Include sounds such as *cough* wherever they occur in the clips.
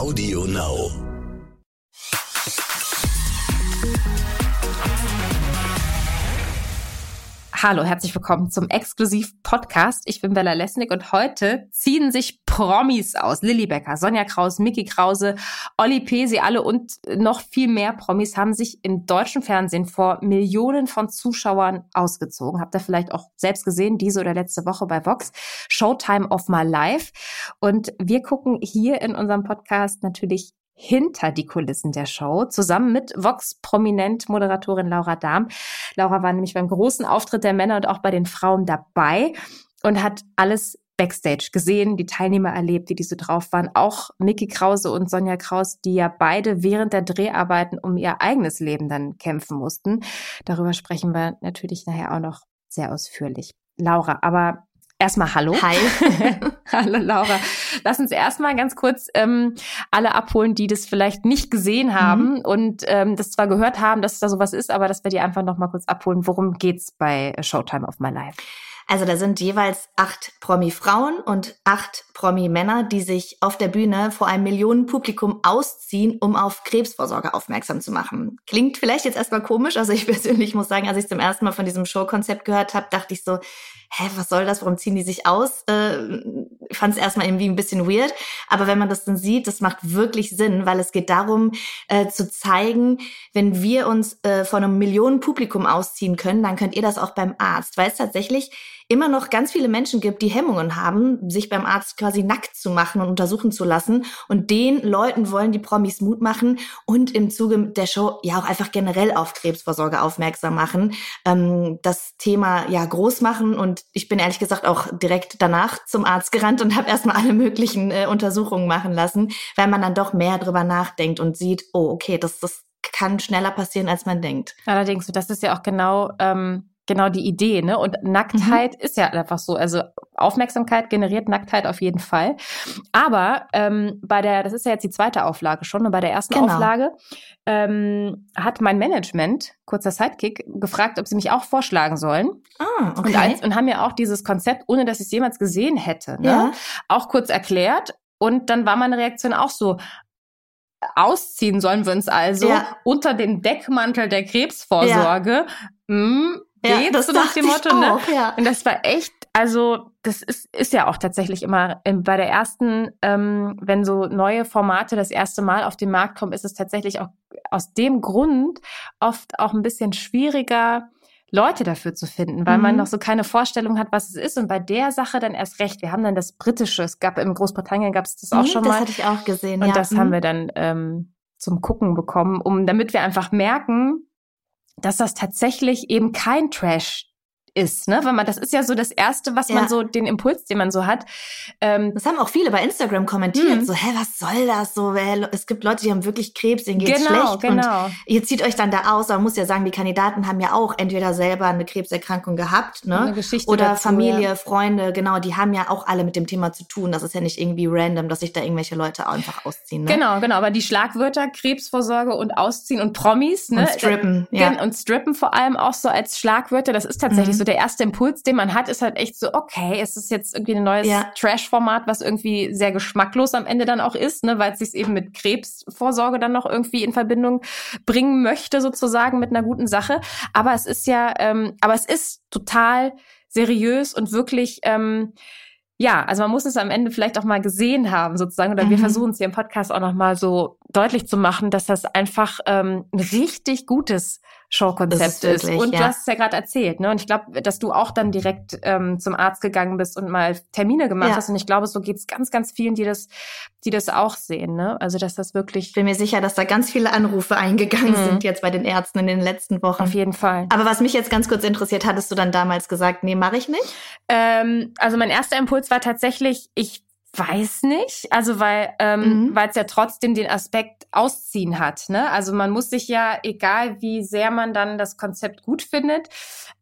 Audio Now. Hallo, herzlich willkommen zum Exklusiv-Podcast. Ich bin Bella Lesnick und heute ziehen sich Promis aus. Lilly Becker, Sonja Kraus, Mickey Krause, Olli P., sie alle und noch viel mehr Promis haben sich im deutschen Fernsehen vor Millionen von Zuschauern ausgezogen. Habt ihr vielleicht auch selbst gesehen, diese oder letzte Woche bei Vox. Showtime of My Life. Und wir gucken hier in unserem Podcast natürlich hinter die Kulissen der Show, zusammen mit Vox-Prominent-Moderatorin Laura Dahm. Laura war nämlich beim großen Auftritt der Männer und auch bei den Frauen dabei und hat alles Backstage gesehen, die Teilnehmer erlebt, wie die so drauf waren. Auch Mickey Krause und Sonja Kraus, die ja beide während der Dreharbeiten um ihr eigenes Leben dann kämpfen mussten. Darüber sprechen wir natürlich nachher auch noch sehr ausführlich. Laura, aber Erstmal Hallo. Hi. *laughs* *laughs* hallo Laura. Lass uns erstmal ganz kurz ähm, alle abholen, die das vielleicht nicht gesehen haben mhm. und ähm, das zwar gehört haben, dass da sowas ist, aber dass wir die einfach noch mal kurz abholen. Worum geht's bei Showtime of My Life? Also da sind jeweils acht Promi-Frauen und acht Promi-Männer, die sich auf der Bühne vor einem Millionenpublikum ausziehen, um auf Krebsvorsorge aufmerksam zu machen. Klingt vielleicht jetzt erstmal komisch. Also ich *laughs* persönlich muss sagen, als ich zum ersten Mal von diesem Showkonzept gehört habe, dachte ich so, hä, was soll das? Warum ziehen die sich aus? Äh, Fand es erstmal irgendwie ein bisschen weird. Aber wenn man das dann sieht, das macht wirklich Sinn, weil es geht darum, äh, zu zeigen, wenn wir uns äh, von einem Millionenpublikum ausziehen können, dann könnt ihr das auch beim Arzt. Weil es tatsächlich immer noch ganz viele Menschen gibt, die Hemmungen haben, sich beim Arzt quasi nackt zu machen und untersuchen zu lassen. Und den Leuten wollen die Promis Mut machen und im Zuge der Show ja auch einfach generell auf Krebsvorsorge aufmerksam machen, ähm, das Thema ja groß machen. Und ich bin ehrlich gesagt auch direkt danach zum Arzt gerannt und habe erstmal alle möglichen äh, Untersuchungen machen lassen, weil man dann doch mehr drüber nachdenkt und sieht, oh, okay, das, das kann schneller passieren, als man denkt. Allerdings, das ist ja auch genau ähm, genau die Idee, ne? Und Nacktheit mhm. ist ja einfach so. Also Aufmerksamkeit generiert Nacktheit auf jeden Fall. Aber ähm, bei der, das ist ja jetzt die zweite Auflage schon, und bei der ersten genau. Auflage ähm, hat mein Management, kurzer Sidekick, gefragt, ob sie mich auch vorschlagen sollen. Ah, okay. Und, als, und haben mir auch dieses Konzept, ohne dass ich es jemals gesehen hätte, ne? Ja. auch kurz erklärt. Und dann war meine Reaktion auch so, ausziehen sollen wir uns also ja. unter den Deckmantel der Krebsvorsorge. Ja. Hm, ja, das so nach dem Motto, ne? auch? Ja. Und das war echt, also das ist, ist ja auch tatsächlich immer ähm, bei der ersten, ähm, wenn so neue Formate das erste Mal auf den Markt kommen, ist es tatsächlich auch aus dem Grund oft auch ein bisschen schwieriger, Leute dafür zu finden, weil mhm. man noch so keine Vorstellung hat, was es ist. Und bei der Sache dann erst recht. Wir haben dann das Britische, es gab in Großbritannien gab es das auch mhm, schon mal. Das hatte ich auch gesehen. Und ja. das mhm. haben wir dann ähm, zum Gucken bekommen, um damit wir einfach merken, dass das tatsächlich eben kein Trash ist, ne? Weil man, das ist ja so das Erste, was ja. man so, den Impuls, den man so hat. Ähm, das haben auch viele bei Instagram kommentiert, mhm. so, hä, was soll das so? Es gibt Leute, die haben wirklich Krebs, denen geht's genau, schlecht. Genau. Und ihr zieht euch dann da aus, aber man muss ja sagen, die Kandidaten haben ja auch entweder selber eine Krebserkrankung gehabt, ne? Eine Geschichte Oder dazu, Familie, ja. Freunde, genau, die haben ja auch alle mit dem Thema zu tun. Das ist ja nicht irgendwie random, dass sich da irgendwelche Leute einfach ausziehen. Ne? Genau, genau. Aber die Schlagwörter Krebsvorsorge und Ausziehen und Promis, ne? Und Strippen, ja. Und Strippen vor allem auch so als Schlagwörter, das ist tatsächlich mhm. so der erste Impuls, den man hat, ist halt echt so, okay, es ist jetzt irgendwie ein neues ja. Trash-Format, was irgendwie sehr geschmacklos am Ende dann auch ist, ne, weil es sich eben mit Krebsvorsorge dann noch irgendwie in Verbindung bringen möchte, sozusagen mit einer guten Sache. Aber es ist ja, ähm, aber es ist total seriös und wirklich ähm, ja, also man muss es am Ende vielleicht auch mal gesehen haben, sozusagen. Oder mhm. wir versuchen es hier im Podcast auch noch mal so deutlich zu machen, dass das einfach ähm, ein richtig gutes Showkonzept ist. Wirklich, und ja. du hast es ja gerade erzählt, ne? Und ich glaube, dass du auch dann direkt ähm, zum Arzt gegangen bist und mal Termine gemacht ja. hast. Und ich glaube, so geht's ganz, ganz vielen, die das, die das auch sehen, ne? Also dass das wirklich. Ich bin mir sicher, dass da ganz viele Anrufe eingegangen mhm. sind jetzt bei den Ärzten in den letzten Wochen. Auf jeden Fall. Aber was mich jetzt ganz kurz interessiert, hattest du dann damals gesagt, nee, mache ich nicht? Ähm, also mein erster Impuls war tatsächlich, ich weiß nicht, also weil ähm, mhm. weil es ja trotzdem den Aspekt ausziehen hat. Ne? Also man muss sich ja, egal wie sehr man dann das Konzept gut findet,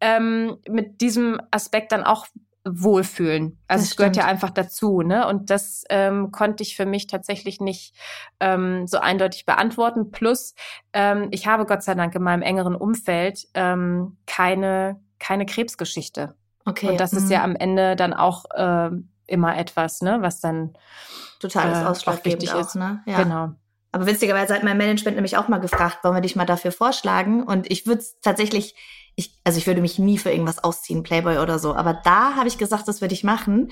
ähm, mit diesem Aspekt dann auch wohlfühlen. Also es gehört ja einfach dazu, ne? Und das ähm, konnte ich für mich tatsächlich nicht ähm, so eindeutig beantworten. Plus, ähm, ich habe Gott sei Dank in meinem engeren Umfeld ähm, keine keine Krebsgeschichte. Okay. Und das mhm. ist ja am Ende dann auch äh, immer etwas, ne, was dann total äh, ausschlaggebend auch, ist. ne? Ja. Genau. Aber witzigerweise hat mein Management nämlich auch mal gefragt, wollen wir dich mal dafür vorschlagen? Und ich würde es tatsächlich, ich, also ich würde mich nie für irgendwas ausziehen, Playboy oder so. Aber da habe ich gesagt, das würde ich machen.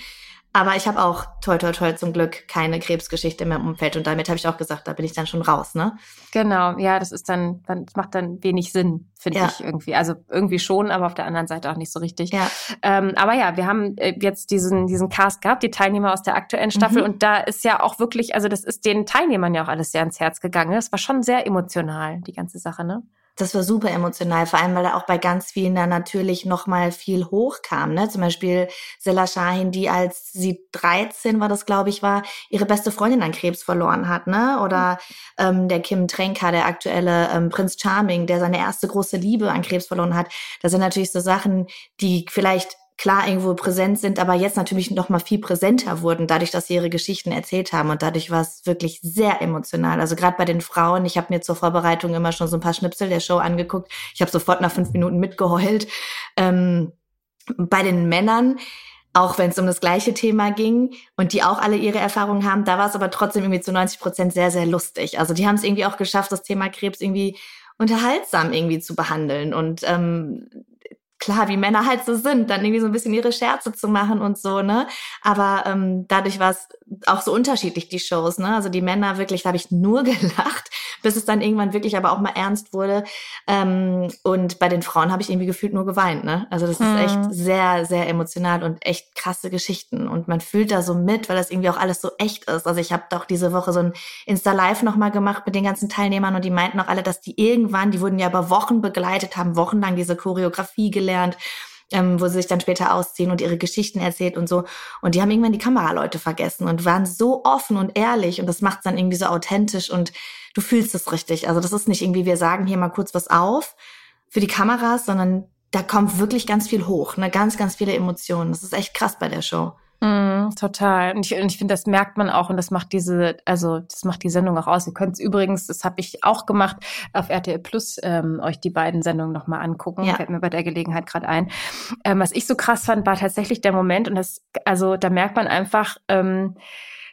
Aber ich habe auch, toll, toll, toll, zum Glück keine Krebsgeschichte mehr im Umfeld. Und damit habe ich auch gesagt, da bin ich dann schon raus, ne? Genau, ja, das ist dann, dann macht dann wenig Sinn, finde ja. ich irgendwie. Also irgendwie schon, aber auf der anderen Seite auch nicht so richtig. Ja. Ähm, aber ja, wir haben äh, jetzt diesen, diesen Cast gehabt, die Teilnehmer aus der aktuellen Staffel. Mhm. Und da ist ja auch wirklich, also das ist den Teilnehmern ja auch alles sehr ans Herz gegangen. Das war schon sehr emotional, die ganze Sache, ne? Das war super emotional, vor allem weil da auch bei ganz vielen da natürlich noch mal viel hochkam. Ne? Zum Beispiel Sela Shahin, die als sie 13 war, das glaube ich war, ihre beste Freundin an Krebs verloren hat. Ne? Oder ähm, der Kim Trenka, der aktuelle ähm, Prinz Charming, der seine erste große Liebe an Krebs verloren hat. Das sind natürlich so Sachen, die vielleicht klar irgendwo präsent sind, aber jetzt natürlich noch mal viel präsenter wurden, dadurch, dass sie ihre Geschichten erzählt haben. Und dadurch war es wirklich sehr emotional. Also gerade bei den Frauen, ich habe mir zur Vorbereitung immer schon so ein paar Schnipsel der Show angeguckt. Ich habe sofort nach fünf Minuten mitgeheult. Ähm, bei den Männern, auch wenn es um das gleiche Thema ging und die auch alle ihre Erfahrungen haben, da war es aber trotzdem irgendwie zu 90 Prozent sehr, sehr lustig. Also die haben es irgendwie auch geschafft, das Thema Krebs irgendwie unterhaltsam irgendwie zu behandeln. Und ähm, klar, wie Männer halt so sind, dann irgendwie so ein bisschen ihre Scherze zu machen und so, ne? Aber ähm, dadurch war es auch so unterschiedlich, die Shows, ne? Also die Männer wirklich, da habe ich nur *laughs* gelacht, bis es dann irgendwann wirklich aber auch mal ernst wurde. Ähm, und bei den Frauen habe ich irgendwie gefühlt nur geweint, ne? Also das ist mhm. echt sehr, sehr emotional und echt krasse Geschichten. Und man fühlt da so mit, weil das irgendwie auch alles so echt ist. Also ich habe doch diese Woche so ein Insta-Live nochmal gemacht mit den ganzen Teilnehmern und die meinten auch alle, dass die irgendwann, die wurden ja über Wochen begleitet, haben wochenlang diese Choreografie gelernt ähm, wo sie sich dann später ausziehen und ihre Geschichten erzählt und so. Und die haben irgendwann die Kameraleute vergessen und waren so offen und ehrlich und das macht es dann irgendwie so authentisch und du fühlst es richtig. Also das ist nicht irgendwie, wir sagen hier mal kurz was auf für die Kameras, sondern da kommt wirklich ganz viel hoch, ne? ganz, ganz viele Emotionen. Das ist echt krass bei der Show. Mm, total. Und ich, und ich finde, das merkt man auch und das macht diese, also das macht die Sendung auch aus. Ihr könnt übrigens, das habe ich auch gemacht, auf RTL Plus ähm, euch die beiden Sendungen nochmal angucken. Ja. Fällt mir bei der Gelegenheit gerade ein. Ähm, was ich so krass fand, war tatsächlich der Moment, und das, also da merkt man einfach, ähm,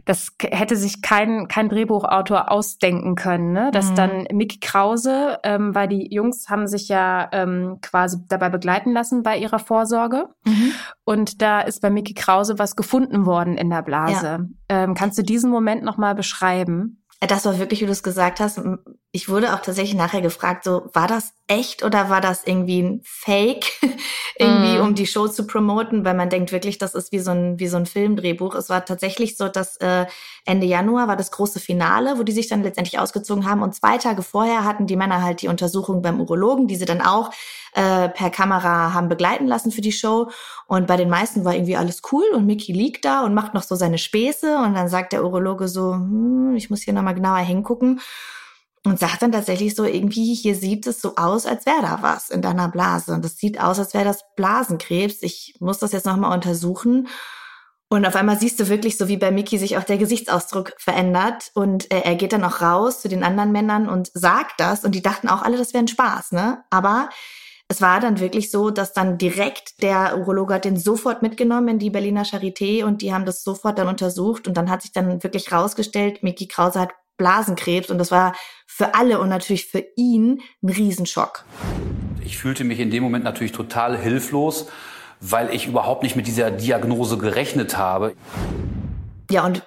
das hätte sich kein, kein Drehbuchautor ausdenken können, ne? dass mhm. dann Mickey Krause, ähm, weil die Jungs haben sich ja ähm, quasi dabei begleiten lassen bei ihrer Vorsorge. Mhm. Und da ist bei Mickey Krause was gefunden worden in der Blase. Ja. Ähm, kannst du diesen Moment nochmal beschreiben? Das war wirklich, wie du es gesagt hast. Ich wurde auch tatsächlich nachher gefragt, so, war das echt oder war das irgendwie ein Fake? *laughs* irgendwie, mm. um die Show zu promoten, weil man denkt wirklich, das ist wie so ein, wie so ein Filmdrehbuch. Es war tatsächlich so, dass äh, Ende Januar war das große Finale, wo die sich dann letztendlich ausgezogen haben. Und zwei Tage vorher hatten die Männer halt die Untersuchung beim Urologen, die sie dann auch äh, per Kamera haben begleiten lassen für die Show. Und bei den meisten war irgendwie alles cool und Mickey liegt da und macht noch so seine Späße. Und dann sagt der Urologe so, hm, ich muss hier nochmal genauer hingucken und sagt dann tatsächlich so irgendwie, hier sieht es so aus, als wäre da was in deiner Blase. Und das sieht aus, als wäre das Blasenkrebs. Ich muss das jetzt nochmal untersuchen. Und auf einmal siehst du wirklich, so wie bei Mickey sich auch der Gesichtsausdruck verändert. Und äh, er geht dann auch raus zu den anderen Männern und sagt das. Und die dachten auch alle, das wäre ein Spaß, ne? Aber es war dann wirklich so, dass dann direkt der Urologe hat den sofort mitgenommen in die Berliner Charité und die haben das sofort dann untersucht. Und dann hat sich dann wirklich rausgestellt, Mickey Krause hat Blasenkrebs und das war für alle und natürlich für ihn ein Riesenschock. Ich fühlte mich in dem Moment natürlich total hilflos, weil ich überhaupt nicht mit dieser Diagnose gerechnet habe. Ja, und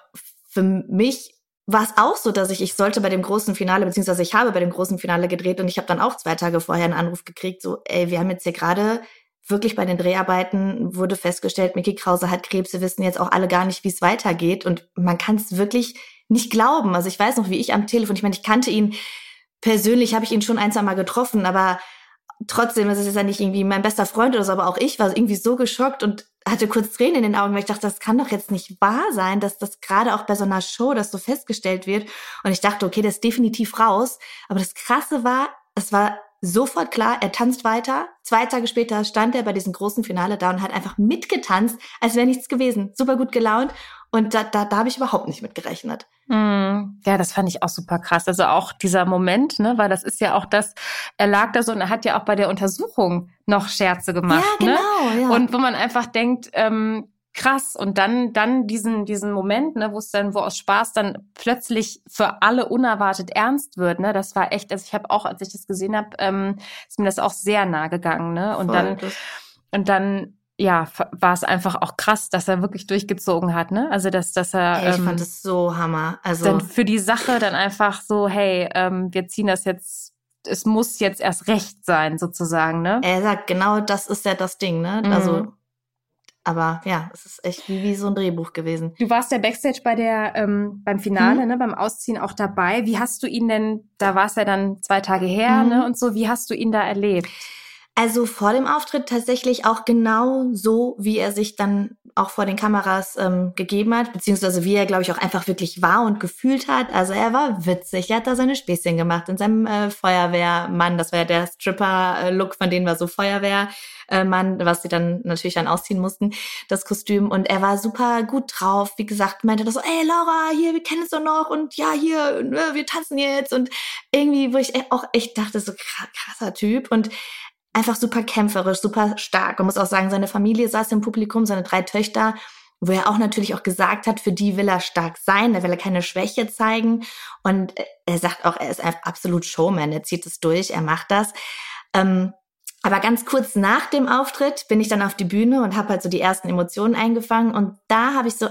für mich war es auch so, dass ich, ich sollte bei dem großen Finale, beziehungsweise ich habe bei dem großen Finale gedreht und ich habe dann auch zwei Tage vorher einen Anruf gekriegt, so, ey, wir haben jetzt hier gerade wirklich bei den Dreharbeiten wurde festgestellt, Mickey Krause hat Krebs, wir wissen jetzt auch alle gar nicht, wie es weitergeht und man kann es wirklich nicht glauben. Also ich weiß noch, wie ich am Telefon, ich meine, ich kannte ihn persönlich, habe ich ihn schon ein, zwei Mal getroffen, aber trotzdem ist es ja nicht irgendwie mein bester Freund oder so, aber auch ich war irgendwie so geschockt und hatte kurz Tränen in den Augen, weil ich dachte, das kann doch jetzt nicht wahr sein, dass das gerade auch bei so einer Show, das so festgestellt wird. Und ich dachte, okay, das ist definitiv raus. Aber das Krasse war, es war sofort klar, er tanzt weiter. Zwei Tage später stand er bei diesem großen Finale da und hat einfach mitgetanzt, als wäre nichts gewesen. Super gut gelaunt. Und da, da, da habe ich überhaupt nicht mit gerechnet. Mm, ja, das fand ich auch super krass. Also auch dieser Moment, ne, weil das ist ja auch das, er lag da so und er hat ja auch bei der Untersuchung noch Scherze gemacht. Ja, genau. Ne? Ja. Und wo man einfach denkt, ähm, krass. Und dann, dann diesen, diesen Moment, ne, wo es dann, wo aus Spaß dann plötzlich für alle unerwartet ernst wird, ne, das war echt, also ich habe auch, als ich das gesehen habe, ähm, ist mir das auch sehr nah gegangen, ne? Und Voll, dann, und dann, ja, war es einfach auch krass, dass er wirklich durchgezogen hat, ne? Also dass, dass er. Ey, ich ähm, fand es so Hammer. Also dann für die Sache dann einfach so, hey, ähm, wir ziehen das jetzt es muss jetzt erst recht sein, sozusagen, ne? Er sagt, genau das ist ja das Ding, ne? Mhm. Also aber ja, es ist echt wie, wie so ein Drehbuch gewesen. Du warst ja Backstage bei der ähm, beim Finale, mhm. ne, beim Ausziehen auch dabei. Wie hast du ihn denn? Da war es ja dann zwei Tage her, mhm. ne, und so. Wie hast du ihn da erlebt? Also vor dem Auftritt tatsächlich auch genau so, wie er sich dann auch vor den Kameras ähm, gegeben hat, beziehungsweise wie er, glaube ich, auch einfach wirklich war und gefühlt hat. Also er war witzig, er hat da seine Späßchen gemacht in seinem äh, Feuerwehrmann, das war ja der Stripper-Look, von denen war so Feuerwehr. Äh, Mann, was sie dann natürlich dann ausziehen mussten, das Kostüm. Und er war super gut drauf. Wie gesagt, meinte das so, ey Laura, hier, wir kennen es doch noch und ja, hier, ne, wir tanzen jetzt. Und irgendwie, wo ich auch echt dachte, so krasser Typ. Und einfach super kämpferisch, super stark. Man muss auch sagen, seine Familie saß im Publikum, seine drei Töchter, wo er auch natürlich auch gesagt hat, für die will er stark sein, da will er keine Schwäche zeigen. Und er sagt auch, er ist einfach absolut Showman, er zieht es durch, er macht das. Ähm, aber ganz kurz nach dem Auftritt bin ich dann auf die Bühne und habe halt so die ersten Emotionen eingefangen. Und da habe ich so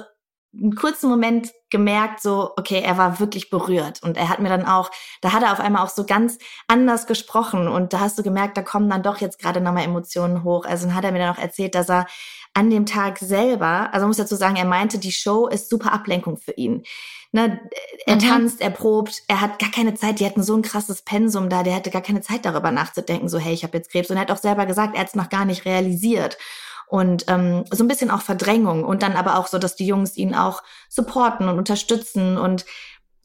einen kurzen Moment gemerkt, so, okay, er war wirklich berührt. Und er hat mir dann auch, da hat er auf einmal auch so ganz anders gesprochen. Und da hast du gemerkt, da kommen dann doch jetzt gerade nochmal Emotionen hoch. Also dann hat er mir dann auch erzählt, dass er an dem Tag selber, also muss dazu sagen, er meinte, die Show ist super Ablenkung für ihn. Ne, er mhm. tanzt, er probt, er hat gar keine Zeit, die hatten so ein krasses Pensum da, der hatte gar keine Zeit darüber nachzudenken, so hey, ich habe jetzt Krebs. Und er hat auch selber gesagt, er hat es noch gar nicht realisiert. Und ähm, so ein bisschen auch Verdrängung und dann aber auch so, dass die Jungs ihn auch supporten und unterstützen und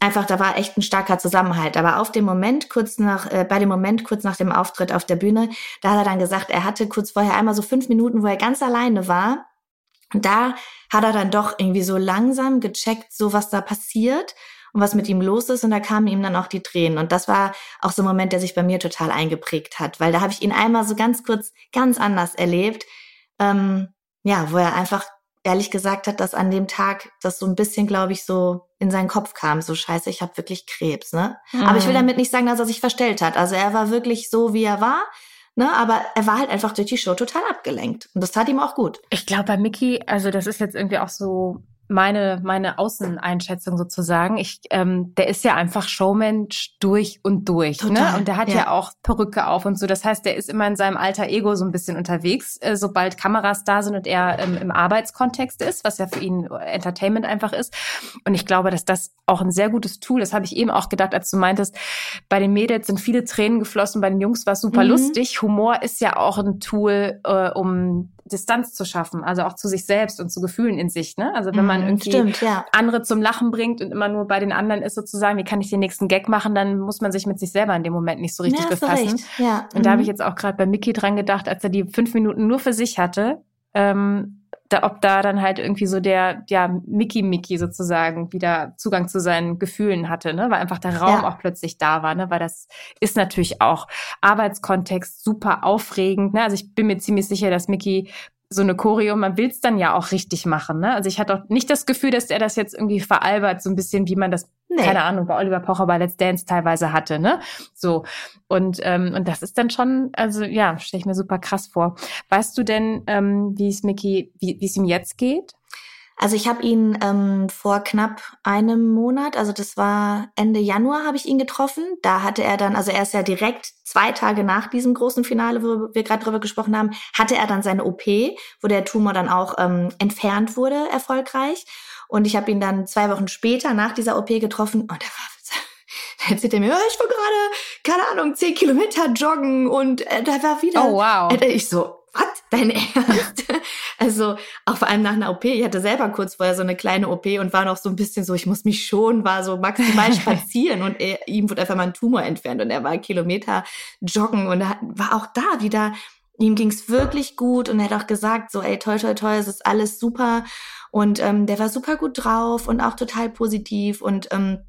einfach, da war echt ein starker Zusammenhalt. Aber auf dem Moment, kurz nach, äh, bei dem Moment, kurz nach dem Auftritt auf der Bühne, da hat er dann gesagt, er hatte kurz vorher einmal so fünf Minuten, wo er ganz alleine war. Und da hat er dann doch irgendwie so langsam gecheckt, so was da passiert und was mit ihm los ist. Und da kamen ihm dann auch die Tränen. Und das war auch so ein Moment, der sich bei mir total eingeprägt hat, weil da habe ich ihn einmal so ganz kurz ganz anders erlebt. Ähm, ja, wo er einfach ehrlich gesagt hat, dass an dem Tag das so ein bisschen, glaube ich, so in seinen Kopf kam, so scheiße, ich habe wirklich Krebs, ne? Mhm. Aber ich will mhm. damit nicht sagen, dass er sich verstellt hat. Also er war wirklich so, wie er war. Ne, aber er war halt einfach durch die Show total abgelenkt. Und das tat ihm auch gut. Ich glaube, bei Mickey, also das ist jetzt irgendwie auch so meine, meine Außeneinschätzung sozusagen. Ich, ähm, der ist ja einfach Showmensch durch und durch. Ne? Total, ne? Und der hat ja. ja. auch Perücke auf und so. Das heißt, der ist immer in seinem alter Ego so ein bisschen unterwegs, äh, sobald Kameras da sind und er ähm, im Arbeitskontext ist, was ja für ihn Entertainment einfach ist. Und ich glaube, dass das auch ein sehr gutes Tool, das habe ich eben auch gedacht, als du meintest, bei den Mädels sind viele Tränen geflossen, bei den Jungs war es super mhm. lustig. Humor ist ja auch ein Tool, äh, um Distanz zu schaffen, also auch zu sich selbst und zu Gefühlen in sich. Ne? Also wenn man mhm, irgendwie Stimmt, ja. andere zum Lachen bringt und immer nur bei den anderen ist sozusagen, wie kann ich den nächsten Gag machen, dann muss man sich mit sich selber in dem Moment nicht so richtig ja, befassen. Ja. Und mhm. da habe ich jetzt auch gerade bei Mickey dran gedacht, als er die fünf Minuten nur für sich hatte, ähm, da, ob da dann halt irgendwie so der, ja, Mickey Mickey sozusagen wieder Zugang zu seinen Gefühlen hatte, ne, weil einfach der Raum ja. auch plötzlich da war, ne, weil das ist natürlich auch Arbeitskontext super aufregend, ne, also ich bin mir ziemlich sicher, dass Mickey so eine Choreo, man will es dann ja auch richtig machen. Ne? Also ich hatte auch nicht das Gefühl, dass er das jetzt irgendwie veralbert, so ein bisschen, wie man das, nee. keine Ahnung, bei Oliver Pocher bei Let's Dance teilweise hatte. Ne? So. Und, ähm, und das ist dann schon, also ja, stelle ich mir super krass vor. Weißt du denn, ähm, wie es Mickey, wie es ihm jetzt geht? Also ich habe ihn ähm, vor knapp einem Monat, also das war Ende Januar, habe ich ihn getroffen. Da hatte er dann, also er ist ja direkt zwei Tage nach diesem großen Finale, wo wir gerade drüber gesprochen haben, hatte er dann seine OP, wo der Tumor dann auch ähm, entfernt wurde, erfolgreich. Und ich habe ihn dann zwei Wochen später nach dieser OP getroffen und er war *laughs* da erzählt er mir, ich war gerade, keine Ahnung, zehn Kilometer joggen und äh, da war wieder. Oh wow. Äh, ich so, was? Dein *laughs* Ernst? also auch vor allem nach einer OP. Ich hatte selber kurz vorher so eine kleine OP und war noch so ein bisschen so, ich muss mich schon, war so maximal *laughs* spazieren und er, ihm wurde einfach mal ein Tumor entfernt und er war Kilometer joggen und er war auch da wieder. Ihm ging's wirklich gut und er hat auch gesagt, so, ey, toll, toll, toll, es ist alles super. Und ähm, der war super gut drauf und auch total positiv und ähm,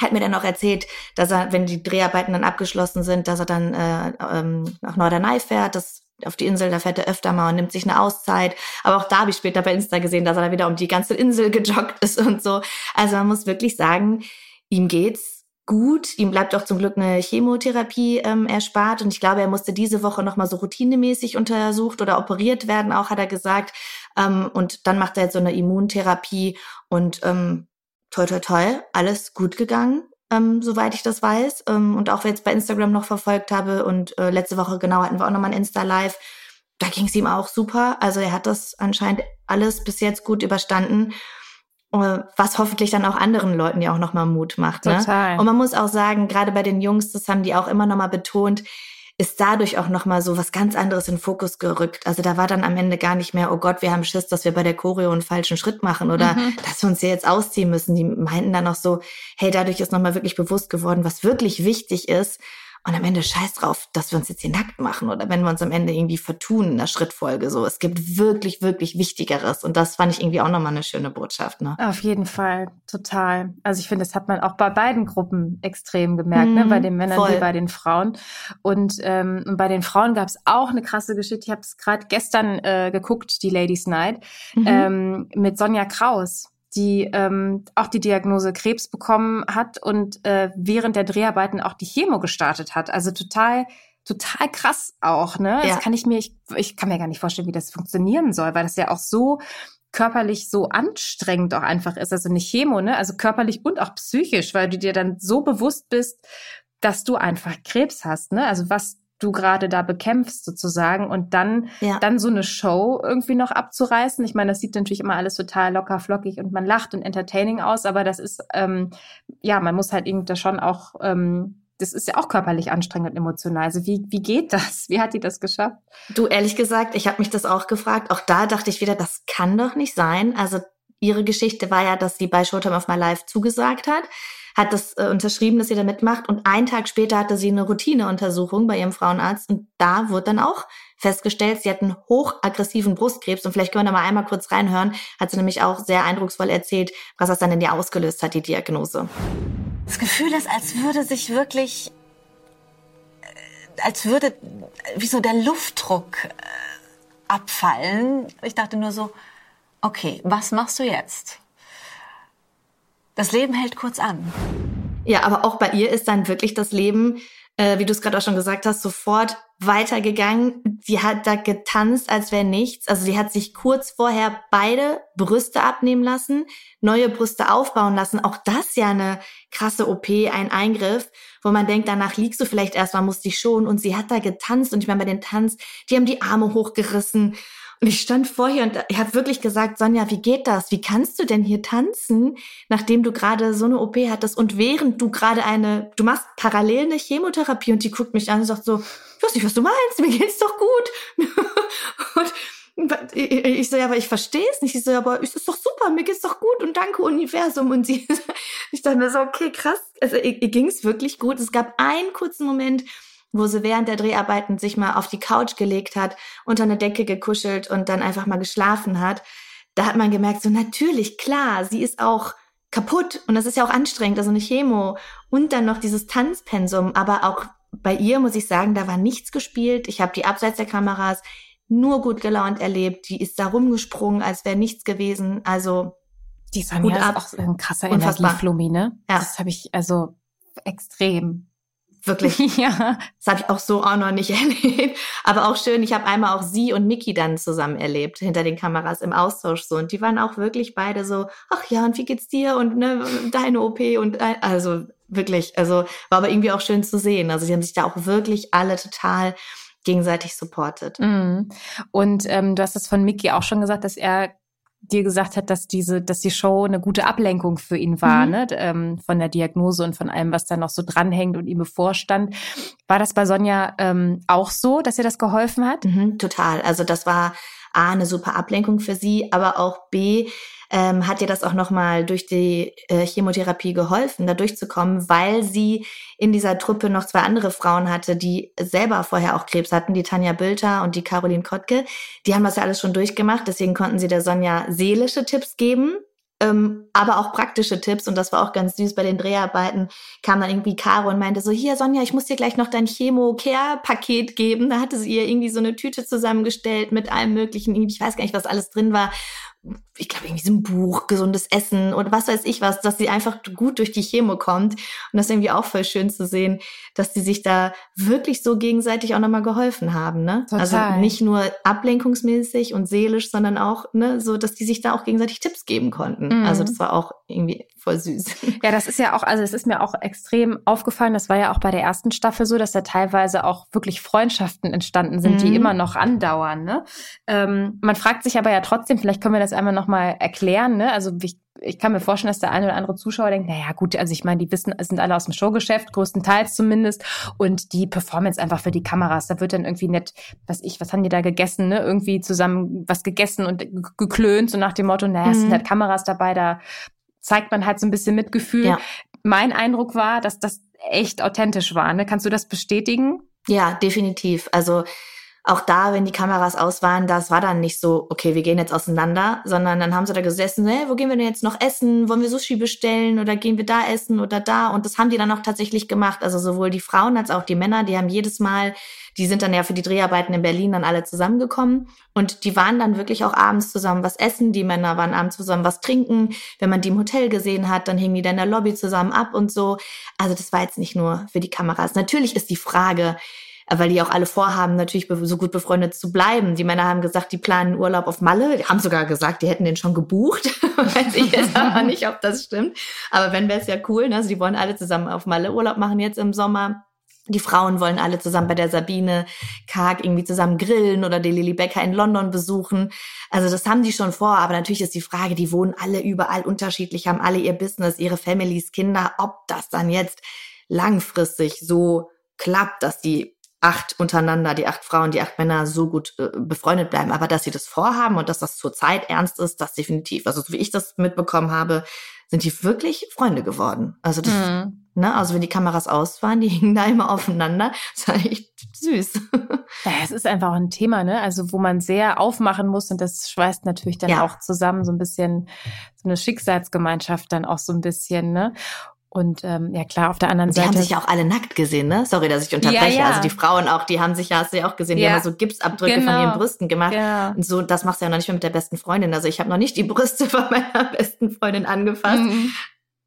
hat mir dann auch erzählt, dass er, wenn die Dreharbeiten dann abgeschlossen sind, dass er dann äh, ähm, nach Norderney fährt. Das auf die Insel, da fährt er öfter mal und nimmt sich eine Auszeit. Aber auch da habe ich später bei Insta gesehen, dass er da wieder um die ganze Insel *laughs* gejoggt ist und so. Also man muss wirklich sagen, ihm geht's gut. Ihm bleibt auch zum Glück eine Chemotherapie ähm, erspart. Und ich glaube, er musste diese Woche nochmal so routinemäßig untersucht oder operiert werden, auch hat er gesagt. Ähm, und dann macht er jetzt so eine Immuntherapie und ähm, toi toi toi, alles gut gegangen. Ähm, soweit ich das weiß. Ähm, und auch jetzt bei Instagram noch verfolgt habe und äh, letzte Woche genau hatten wir auch nochmal ein Insta-Live, da ging es ihm auch super. Also er hat das anscheinend alles bis jetzt gut überstanden. Äh, was hoffentlich dann auch anderen Leuten ja auch nochmal Mut macht. Ne? Total. Und man muss auch sagen, gerade bei den Jungs, das haben die auch immer nochmal betont, ist dadurch auch nochmal so was ganz anderes in den Fokus gerückt. Also da war dann am Ende gar nicht mehr, oh Gott, wir haben Schiss, dass wir bei der Choreo einen falschen Schritt machen oder mhm. dass wir uns hier jetzt ausziehen müssen. Die meinten dann auch so, hey, dadurch ist nochmal wirklich bewusst geworden, was wirklich wichtig ist und am Ende scheiß drauf, dass wir uns jetzt hier nackt machen oder wenn wir uns am Ende irgendwie vertun in der Schrittfolge. So, es gibt wirklich, wirklich Wichtigeres. Und das fand ich irgendwie auch nochmal eine schöne Botschaft. Ne? Auf jeden Fall, total. Also ich finde, das hat man auch bei beiden Gruppen extrem gemerkt, mhm, ne? bei den Männern voll. wie bei den Frauen. Und, ähm, bei den Frauen gab es auch eine krasse Geschichte. Ich habe es gerade gestern äh, geguckt, die Ladies Night, mhm. ähm, mit Sonja Kraus die ähm, auch die Diagnose Krebs bekommen hat und äh, während der Dreharbeiten auch die Chemo gestartet hat. Also total total krass auch, ne? Ja. Das kann ich mir, ich, ich kann mir gar nicht vorstellen, wie das funktionieren soll, weil das ja auch so körperlich so anstrengend auch einfach ist. Also nicht Chemo, ne? Also körperlich und auch psychisch, weil du dir dann so bewusst bist, dass du einfach Krebs hast, ne? Also was du gerade da bekämpfst sozusagen und dann ja. dann so eine Show irgendwie noch abzureißen. Ich meine, das sieht natürlich immer alles total locker flockig und man lacht und entertaining aus, aber das ist ähm, ja, man muss halt irgendwie da schon auch ähm, das ist ja auch körperlich anstrengend und emotional. Also wie, wie geht das? Wie hat die das geschafft? Du, ehrlich gesagt, ich habe mich das auch gefragt. Auch da dachte ich wieder, das kann doch nicht sein. Also ihre Geschichte war ja, dass sie bei Showtime of My Life zugesagt hat hat das äh, unterschrieben, dass sie da mitmacht. Und einen Tag später hatte sie eine Routineuntersuchung bei ihrem Frauenarzt. Und da wurde dann auch festgestellt, sie hat einen hochaggressiven Brustkrebs. Und vielleicht können wir da mal einmal kurz reinhören. Hat sie nämlich auch sehr eindrucksvoll erzählt, was das dann in ihr ausgelöst hat, die Diagnose. Das Gefühl ist, als würde sich wirklich, äh, als würde wie so der Luftdruck äh, abfallen. Ich dachte nur so, okay, was machst du jetzt? Das Leben hält kurz an. Ja, aber auch bei ihr ist dann wirklich das Leben, äh, wie du es gerade auch schon gesagt hast, sofort weitergegangen. Die hat da getanzt, als wäre nichts. Also die hat sich kurz vorher beide Brüste abnehmen lassen, neue Brüste aufbauen lassen. Auch das ja eine krasse OP, ein Eingriff, wo man denkt, danach liegst du vielleicht erstmal, musst dich schon. Und sie hat da getanzt und ich meine, bei den Tanz, die haben die Arme hochgerissen und ich stand vorher und ich habe wirklich gesagt, Sonja, wie geht das? Wie kannst du denn hier tanzen, nachdem du gerade so eine OP hattest und während du gerade eine, du machst parallel eine Chemotherapie und die guckt mich an und sagt so, ich weiß nicht, was du meinst, mir geht's doch gut. *laughs* und ich so, ja, aber ich verstehe es nicht. Ich so, ja, aber es ist doch super, mir geht's doch gut und danke Universum. Und sie, *laughs* ich dachte mir so, okay, krass. Also ihr, ihr ging's wirklich gut. Es gab einen kurzen Moment, wo sie während der Dreharbeiten sich mal auf die Couch gelegt hat, unter eine Decke gekuschelt und dann einfach mal geschlafen hat. Da hat man gemerkt, so natürlich, klar, sie ist auch kaputt und das ist ja auch anstrengend, also eine Chemo und dann noch dieses Tanzpensum, aber auch bei ihr muss ich sagen, da war nichts gespielt. Ich habe die abseits der Kameras nur gut gelaunt erlebt. Die ist da rumgesprungen, als wäre nichts gewesen. Also die Sonja ist auch ein krasser Energieflummi, ne? Ja. Das habe ich also extrem. Wirklich. *laughs* Ja. Das habe ich auch so auch noch nicht *laughs* erlebt. Aber auch schön, ich habe einmal auch sie und Miki dann zusammen erlebt, hinter den Kameras im Austausch so. Und die waren auch wirklich beide so, ach ja, und wie geht's dir? Und ne, deine OP und also wirklich, also war aber irgendwie auch schön zu sehen. Also sie haben sich da auch wirklich alle total gegenseitig supportet. Mhm. Und ähm, du hast es von Miki auch schon gesagt, dass er dir gesagt hat, dass diese, dass die Show eine gute Ablenkung für ihn war, mhm. ne? Ähm, von der Diagnose und von allem, was da noch so dranhängt und ihm bevorstand. War das bei Sonja ähm, auch so, dass ihr das geholfen hat? Mhm, total. Also das war A, eine super Ablenkung für sie, aber auch B, ähm, hat ihr das auch nochmal durch die äh, Chemotherapie geholfen, da durchzukommen, weil sie in dieser Truppe noch zwei andere Frauen hatte, die selber vorher auch Krebs hatten, die Tanja Bülter und die Caroline Kottke. Die haben das ja alles schon durchgemacht, deswegen konnten sie der Sonja seelische Tipps geben, ähm, aber auch praktische Tipps. Und das war auch ganz süß bei den Dreharbeiten. Kam dann irgendwie Caro und meinte so hier Sonja ich muss dir gleich noch dein Chemo Care Paket geben. Da hatte sie ihr irgendwie so eine Tüte zusammengestellt mit allem möglichen. Ich weiß gar nicht was alles drin war ich glaube, irgendwie so ein Buch, gesundes Essen oder was weiß ich was, dass sie einfach gut durch die Chemo kommt. Und das ist irgendwie auch voll schön zu sehen, dass die sich da wirklich so gegenseitig auch nochmal geholfen haben. Ne? Total. Also nicht nur ablenkungsmäßig und seelisch, sondern auch ne, so, dass die sich da auch gegenseitig Tipps geben konnten. Mhm. Also das war auch irgendwie voll süß. *laughs* Ja, das ist ja auch, also es ist mir auch extrem aufgefallen, das war ja auch bei der ersten Staffel so, dass da teilweise auch wirklich Freundschaften entstanden sind, Mhm. die immer noch andauern. Ne? Ähm, man fragt sich aber ja trotzdem, vielleicht können wir das einmal nochmal erklären, ne? Also ich, ich kann mir vorstellen, dass der eine oder andere Zuschauer denkt, naja gut, also ich meine, die wissen, es sind alle aus dem Showgeschäft, größtenteils zumindest, und die performen jetzt einfach für die Kameras. Da wird dann irgendwie nicht, was ich, was haben die da gegessen, ne? Irgendwie zusammen was gegessen und ge- geklönt, so nach dem Motto, naja, es sind Mhm. halt Kameras dabei, da zeigt man halt so ein bisschen Mitgefühl. Ja. Mein Eindruck war, dass das echt authentisch war. Ne? Kannst du das bestätigen? Ja, definitiv. Also auch da, wenn die Kameras aus waren, das war dann nicht so, okay, wir gehen jetzt auseinander, sondern dann haben sie da gesessen, hey, wo gehen wir denn jetzt noch essen? Wollen wir Sushi bestellen oder gehen wir da essen oder da? Und das haben die dann auch tatsächlich gemacht. Also sowohl die Frauen als auch die Männer, die haben jedes Mal, die sind dann ja für die Dreharbeiten in Berlin dann alle zusammengekommen und die waren dann wirklich auch abends zusammen was essen. Die Männer waren abends zusammen was trinken. Wenn man die im Hotel gesehen hat, dann hingen die dann in der Lobby zusammen ab und so. Also das war jetzt nicht nur für die Kameras. Natürlich ist die Frage, weil die auch alle vorhaben, natürlich so gut befreundet zu bleiben. Die Männer haben gesagt, die planen Urlaub auf Malle. Die haben sogar gesagt, die hätten den schon gebucht. *laughs* Weiß ich jetzt aber nicht, ob das stimmt. Aber wenn, wäre es ja cool. Ne? Also die wollen alle zusammen auf Malle Urlaub machen jetzt im Sommer. Die Frauen wollen alle zusammen bei der Sabine Karg irgendwie zusammen grillen oder die Lily Becker in London besuchen. Also das haben die schon vor, aber natürlich ist die Frage, die wohnen alle überall unterschiedlich, haben alle ihr Business, ihre Families, Kinder, ob das dann jetzt langfristig so klappt, dass die acht untereinander, die acht Frauen, die acht Männer so gut äh, befreundet bleiben, aber dass sie das vorhaben und dass das zurzeit ernst ist, das definitiv. Also so wie ich das mitbekommen habe, sind die wirklich Freunde geworden. Also das, Mhm. ne, also wenn die Kameras aus waren, die *laughs* hingen da immer aufeinander. Das war echt süß. *laughs* Ja, es ist einfach auch ein Thema, ne? Also wo man sehr aufmachen muss und das schweißt natürlich dann Ja. auch zusammen so ein bisschen so eine Schicksalsgemeinschaft dann auch so ein bisschen, ne? Und ähm, ja klar, auf der anderen Die Seite. haben sich ja auch alle nackt gesehen, ne? Sorry, dass ich unterbreche. Ja, ja. Also die Frauen auch, die haben sich ja, hast du ja auch gesehen, die Ja. haben ja so Gipsabdrücke von Genau. ihren Brüsten gemacht. ja. Und so, das machst du ja noch nicht mehr mit der besten Freundin. Also ich habe noch nicht die Brüste *laughs* von meiner besten Freundin angefasst. Mhm.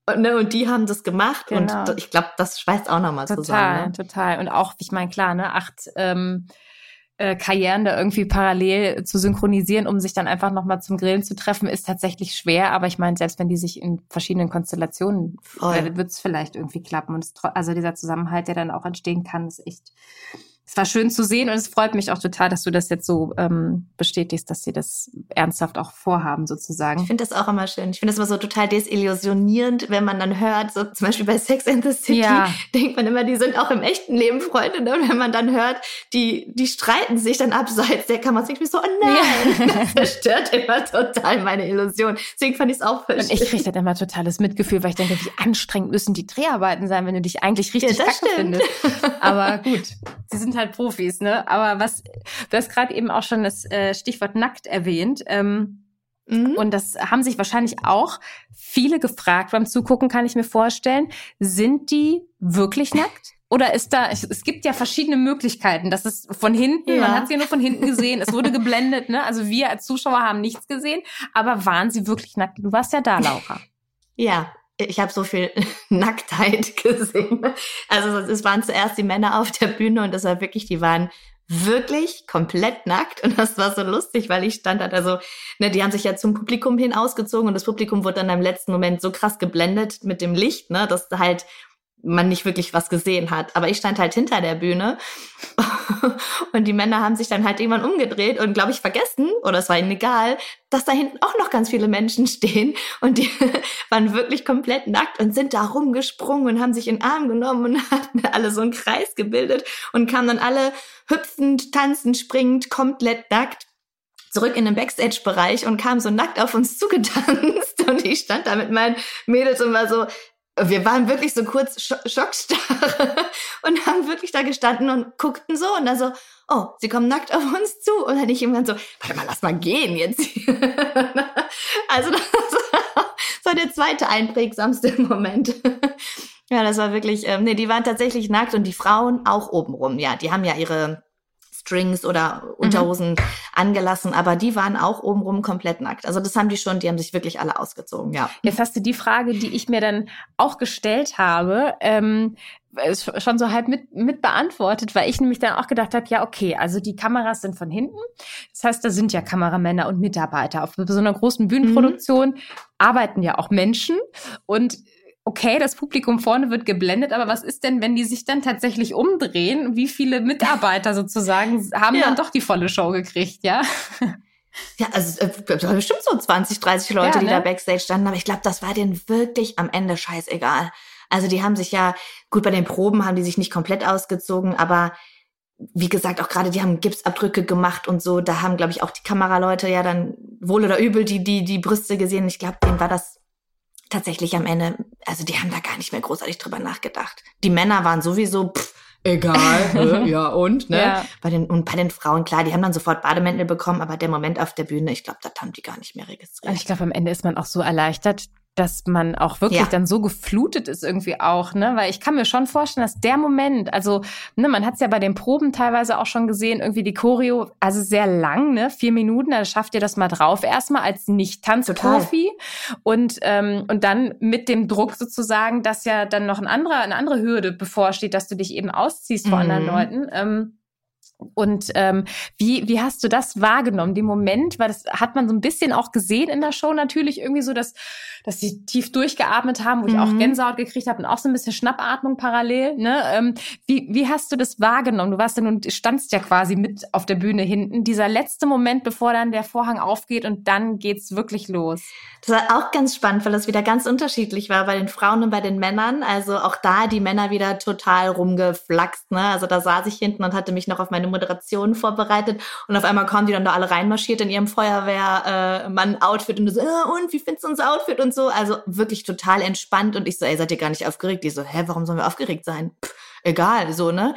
Und, ne, und die haben das gemacht. Genau. Und ich glaube, das schweißt auch nochmal Total, zusammen. Ne? total. Und auch, ich meine, klar, ne, acht ähm, äh, Karrieren da irgendwie parallel zu synchronisieren, um sich dann einfach nochmal zum Grillen zu treffen, ist tatsächlich schwer. Aber ich meine, selbst wenn die sich in verschiedenen Konstellationen, Voll. wird es vielleicht irgendwie klappen. Und es, also dieser Zusammenhalt, der dann auch entstehen kann, ist echt, es war schön zu sehen und es freut mich auch total, dass du das jetzt so ähm, bestätigst, dass sie das ernsthaft auch vorhaben, sozusagen. Ich finde das auch immer schön. Ich finde das immer so total desillusionierend, wenn man dann hört, so zum Beispiel bei Sex and the City, Ja. *laughs* denkt man immer, die sind auch im echten Leben Freunde. Ne? Und wenn man dann hört, die, die streiten sich dann abseits der Kamera, denke ich mir so, oh nein, das zerstört immer total meine Illusion. Deswegen fand ich es auch voll Und ich schön. kriege dann immer totales Mitgefühl, weil ich denke, wie anstrengend müssen die Dreharbeiten sein, wenn du dich eigentlich richtig Ja, das findest. Aber gut, sie sind halt Profis, ne? Aber was, du hast gerade eben auch schon das äh, Stichwort nackt erwähnt. Ähm, Mhm. und das haben sich wahrscheinlich auch viele gefragt beim Zugucken, kann ich mir vorstellen. Sind die wirklich nackt? Oder ist da, es, gibt ja verschiedene Möglichkeiten. Das ist von hinten, Ja. man hat sie nur von hinten gesehen, es wurde *laughs* geblendet, ne? Also wir als Zuschauer haben nichts gesehen, aber waren sie wirklich nackt? Du warst ja da, Laura. Ja, ich habe so viel *laughs* Nacktheit *laughs* gesehen. Also es waren zuerst die Männer auf der Bühne und das war wirklich, die waren wirklich komplett nackt und das war so lustig, weil ich stand da, also ne, die haben sich ja zum Publikum hin ausgezogen und das Publikum wurde dann im letzten Moment so krass geblendet mit dem Licht, ne, dass halt man nicht wirklich was gesehen hat. Aber ich stand halt hinter der Bühne *laughs* und die Männer haben sich dann halt irgendwann umgedreht und, glaube ich, vergessen, oder es war ihnen egal, dass da hinten auch noch ganz viele Menschen stehen und die *laughs* waren wirklich komplett nackt und sind da rumgesprungen und haben sich in den Arm genommen und *laughs* hatten alle so einen Kreis gebildet und kamen dann alle hüpfend, tanzend, springend, komplett nackt zurück in den Backstage-Bereich und kam so nackt auf uns zugetanzt und ich stand da mit meinen Mädels und war so, wir waren wirklich so kurz scho schockstarre *laughs* und haben wirklich da gestanden und guckten so und dann so, oh, sie kommen nackt auf uns zu und dann ich irgendwann so, warte mal, lass mal gehen jetzt. *laughs* also das, war der zweite einprägsamste *laughs* Moment. ja, das war wirklich, ähm, nee, die waren tatsächlich nackt und die Frauen auch obenrum. Ja, die haben ja ihre Strings oder Unterhosen mhm. angelassen, aber die waren auch obenrum komplett nackt. Also das haben die schon, die haben sich wirklich alle ausgezogen, ja. Jetzt hast du die Frage, die ich mir dann auch gestellt habe, ähm, schon so halb mit, mit beantwortet, weil ich nämlich dann auch gedacht habe, ja, okay, also die Kameras sind von hinten. Das heißt, da sind ja Kameramänner und Mitarbeiter. Auf so einer großen Bühnenproduktion mhm. arbeiten ja auch Menschen und okay, das Publikum vorne wird geblendet, aber was ist denn, wenn die sich dann tatsächlich umdrehen? Wie viele Mitarbeiter sozusagen haben ja. dann doch die volle Show gekriegt, ja? Ja, also es äh, bestimmt so 20, 30 Leute, ja, ne? die da Backstage standen, aber ich glaube, das war denen wirklich am Ende scheißegal. Also die haben sich ja, gut, bei den Proben haben die sich nicht komplett ausgezogen, aber wie gesagt, auch gerade die haben Gipsabdrücke gemacht und so, da haben, glaube ich, auch die Kameraleute ja dann wohl oder übel die, die, die Brüste gesehen. Ich glaube, denen war das tatsächlich am Ende, also die haben da gar nicht mehr großartig drüber nachgedacht. Die Männer waren sowieso, pff, egal, *laughs* ne? ja und, ne? Ja. Bei den, und bei den Frauen, klar, die haben dann sofort Bademäntel bekommen, aber der Moment auf der Bühne, ich glaube, das haben die gar nicht mehr registriert. Ich glaube, am Ende ist man auch so erleichtert, dass man auch wirklich ja. dann so geflutet ist irgendwie auch, ne? Weil ich kann mir schon vorstellen, dass der Moment, also, ne, man hat es ja bei den Proben teilweise auch schon gesehen, irgendwie die Choreo, also sehr lang, ne? Vier Minuten, da schafft ihr das mal drauf erstmal als Nicht-Tanzprofi. Und, ähm, und dann mit dem Druck sozusagen, dass ja dann noch ein anderer, eine andere Hürde bevorsteht, dass du dich eben ausziehst vor mhm. anderen Leuten. Ähm, und ähm, wie, wie hast du das wahrgenommen, den Moment? Weil das hat man so ein bisschen auch gesehen in der Show natürlich irgendwie so, dass, dass sie tief durchgeatmet haben, wo mhm. ich auch mhm. Gänsehaut gekriegt habe und auch so ein bisschen Schnappatmung parallel. Ne? Ähm, wie, wie hast du das wahrgenommen? Du warst ja nun, standst ja quasi mit auf der Bühne hinten. Dieser letzte Moment, bevor dann der Vorhang aufgeht und dann geht's wirklich los. Das war auch ganz spannend, weil das wieder ganz unterschiedlich war bei den Frauen und bei den Männern. Also auch da die Männer wieder total rumgeflaxt. Ne? Also da saß ich hinten und hatte mich noch auf meine Moderation vorbereitet und auf einmal kamen die dann da alle reinmarschiert in ihrem Feuerwehrmann-Outfit äh, und so, äh, und wie findest du unser Outfit und so. Also wirklich total entspannt und ich so, ey, seid ihr gar nicht aufgeregt? Die so, hä, warum sollen wir aufgeregt sein? Pff, egal, so, ne?